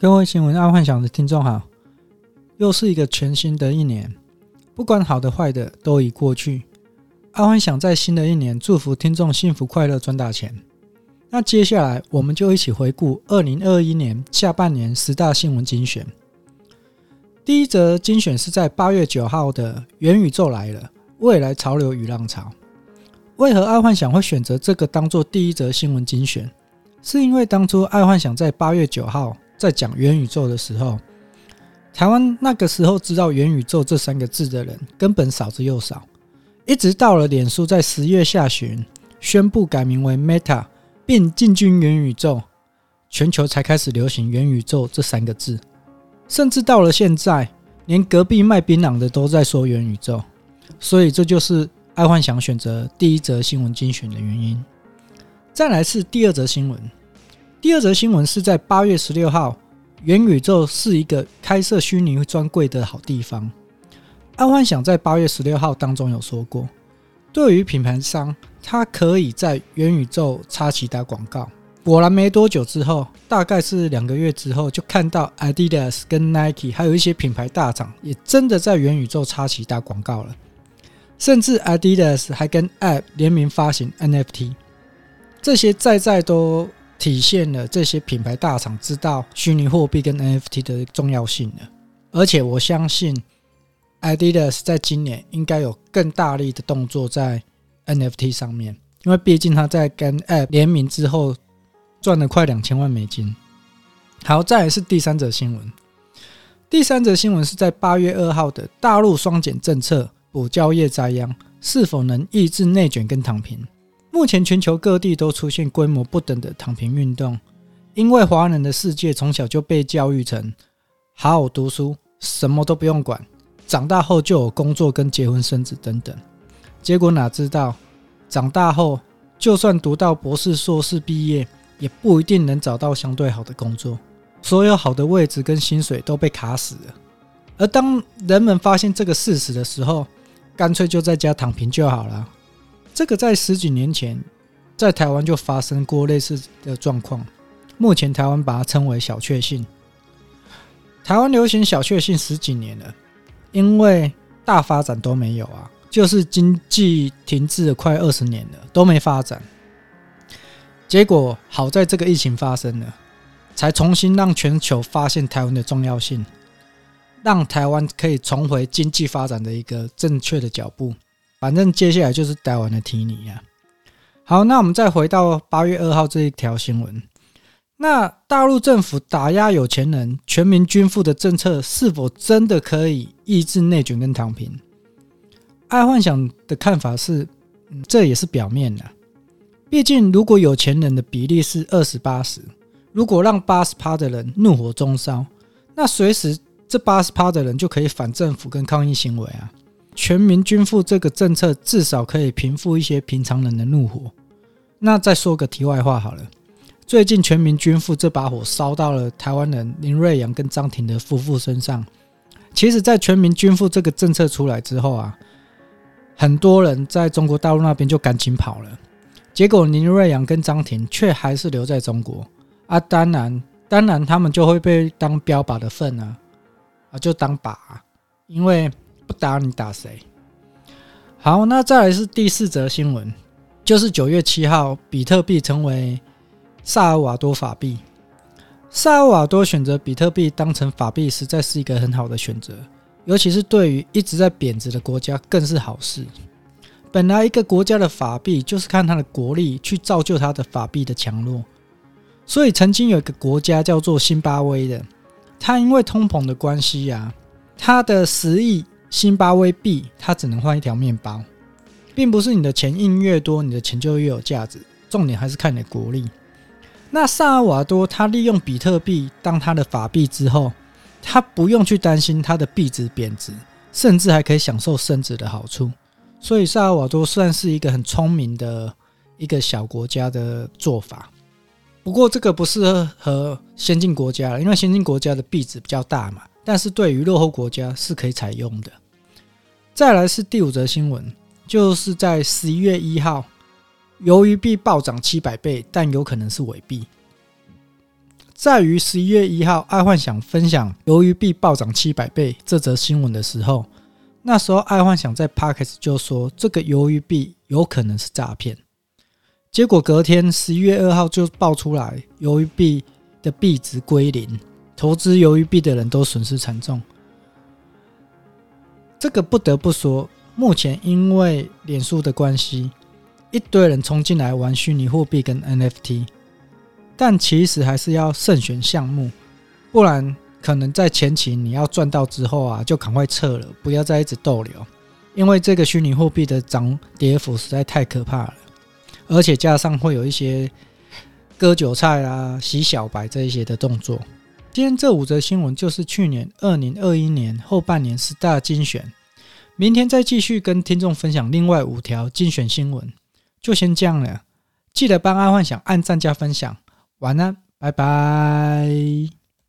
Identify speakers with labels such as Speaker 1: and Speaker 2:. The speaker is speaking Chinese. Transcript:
Speaker 1: 各位新闻爱幻想的听众好，又是一个全新的一年，不管好的坏的都已过去。爱幻想在新的一年祝福听众幸福快乐赚大钱。那接下来我们就一起回顾二零二一年下半年十大新闻精选。第一则精选是在八月九号的元宇宙来了，未来潮流与浪潮。为何爱幻想会选择这个当做第一则新闻精选？是因为当初爱幻想在八月九号。在讲元宇宙的时候，台湾那个时候知道元宇宙这三个字的人根本少之又少，一直到了脸书在十月下旬宣布改名为 Meta，并进军元宇宙，全球才开始流行元宇宙这三个字。甚至到了现在，连隔壁卖槟榔的都在说元宇宙，所以这就是爱幻想选择第一则新闻精选的原因。再来是第二则新闻。第二则新闻是在八月十六号，元宇宙是一个开设虚拟专柜的好地方。爱幻想在八月十六号当中有说过，对于品牌商，他可以在元宇宙插旗打广告。果然没多久之后，大概是两个月之后，就看到 Adidas 跟 Nike 还有一些品牌大厂也真的在元宇宙插旗打广告了，甚至 Adidas 还跟 App 联名发行 NFT，这些在在都。体现了这些品牌大厂知道虚拟货币跟 NFT 的重要性了，而且我相信 Adidas 在今年应该有更大力的动作在 NFT 上面，因为毕竟他在跟 App 联名之后赚了快两千万美金。好，再来是第三则新闻。第三则新闻是在八月二号的大陆双减政策，补交业灾殃，是否能抑制内卷跟躺平？目前全球各地都出现规模不等的躺平运动，因为华人的世界从小就被教育成好好读书，什么都不用管，长大后就有工作跟结婚生子等等。结果哪知道，长大后就算读到博士硕士毕业，也不一定能找到相对好的工作，所有好的位置跟薪水都被卡死了。而当人们发现这个事实的时候，干脆就在家躺平就好了。这个在十几年前，在台湾就发生过类似的状况。目前台湾把它称为“小确幸”。台湾流行“小确幸”十几年了，因为大发展都没有啊，就是经济停滞了快二十年了，都没发展。结果好在这个疫情发生了，才重新让全球发现台湾的重要性，让台湾可以重回经济发展的一个正确的脚步。反正接下来就是台湾的提尼啊。好，那我们再回到八月二号这一条新闻。那大陆政府打压有钱人、全民均富的政策，是否真的可以抑制内卷跟躺平？爱幻想的看法是，这也是表面的。毕竟，如果有钱人的比例是二十八十，如果让八十趴的人怒火中烧，那随时这八十趴的人就可以反政府跟抗议行为啊。全民均富这个政策至少可以平复一些平常人的怒火。那再说个题外话好了，最近全民均富这把火烧到了台湾人林瑞阳跟张庭的夫妇身上。其实，在全民均富这个政策出来之后啊，很多人在中国大陆那边就赶紧跑了，结果林瑞阳跟张庭却还是留在中国啊。当然，当然他们就会被当标靶的份啊，啊，就当靶，因为。不打你打谁？好，那再来是第四则新闻，就是九月七号，比特币成为萨尔瓦多法币。萨尔瓦多选择比特币当成法币，实在是一个很好的选择，尤其是对于一直在贬值的国家更是好事。本来一个国家的法币就是看它的国力去造就它的法币的强弱，所以曾经有一个国家叫做辛巴威的，它因为通膨的关系呀，它的十亿。辛巴威币，它只能换一条面包，并不是你的钱印越多，你的钱就越有价值。重点还是看你的国力。那萨尔瓦多，他利用比特币当他的法币之后，他不用去担心他的币值贬值，甚至还可以享受升值的好处。所以，萨尔瓦多算是一个很聪明的一个小国家的做法。不过，这个不适合先进国家了，因为先进国家的币值比较大嘛。但是对于落后国家是可以采用的。再来是第五则新闻，就是在十一月一号，鱿鱼币暴涨七百倍，但有可能是伪币。在于十一月一号，爱幻想分享鱿鱼币暴涨七百倍这则新闻的时候，那时候爱幻想在 Podcast 就说这个鱿鱼币有可能是诈骗。结果隔天十一月二号就爆出来，鱿鱼币的币值归零，投资鱿鱼币的人都损失惨重。这个不得不说，目前因为脸书的关系，一堆人冲进来玩虚拟货币跟 NFT。但其实还是要慎选项目，不然可能在前期你要赚到之后啊，就赶快撤了，不要再一直逗留，因为这个虚拟货币的涨跌幅实在太可怕了，而且加上会有一些割韭菜啊、洗小白这一些的动作。今天这五则新闻就是去年二零二一年后半年十大精选，明天再继续跟听众分享另外五条精选新闻，就先这样了。记得帮阿幻想按赞加分享。晚安，拜拜。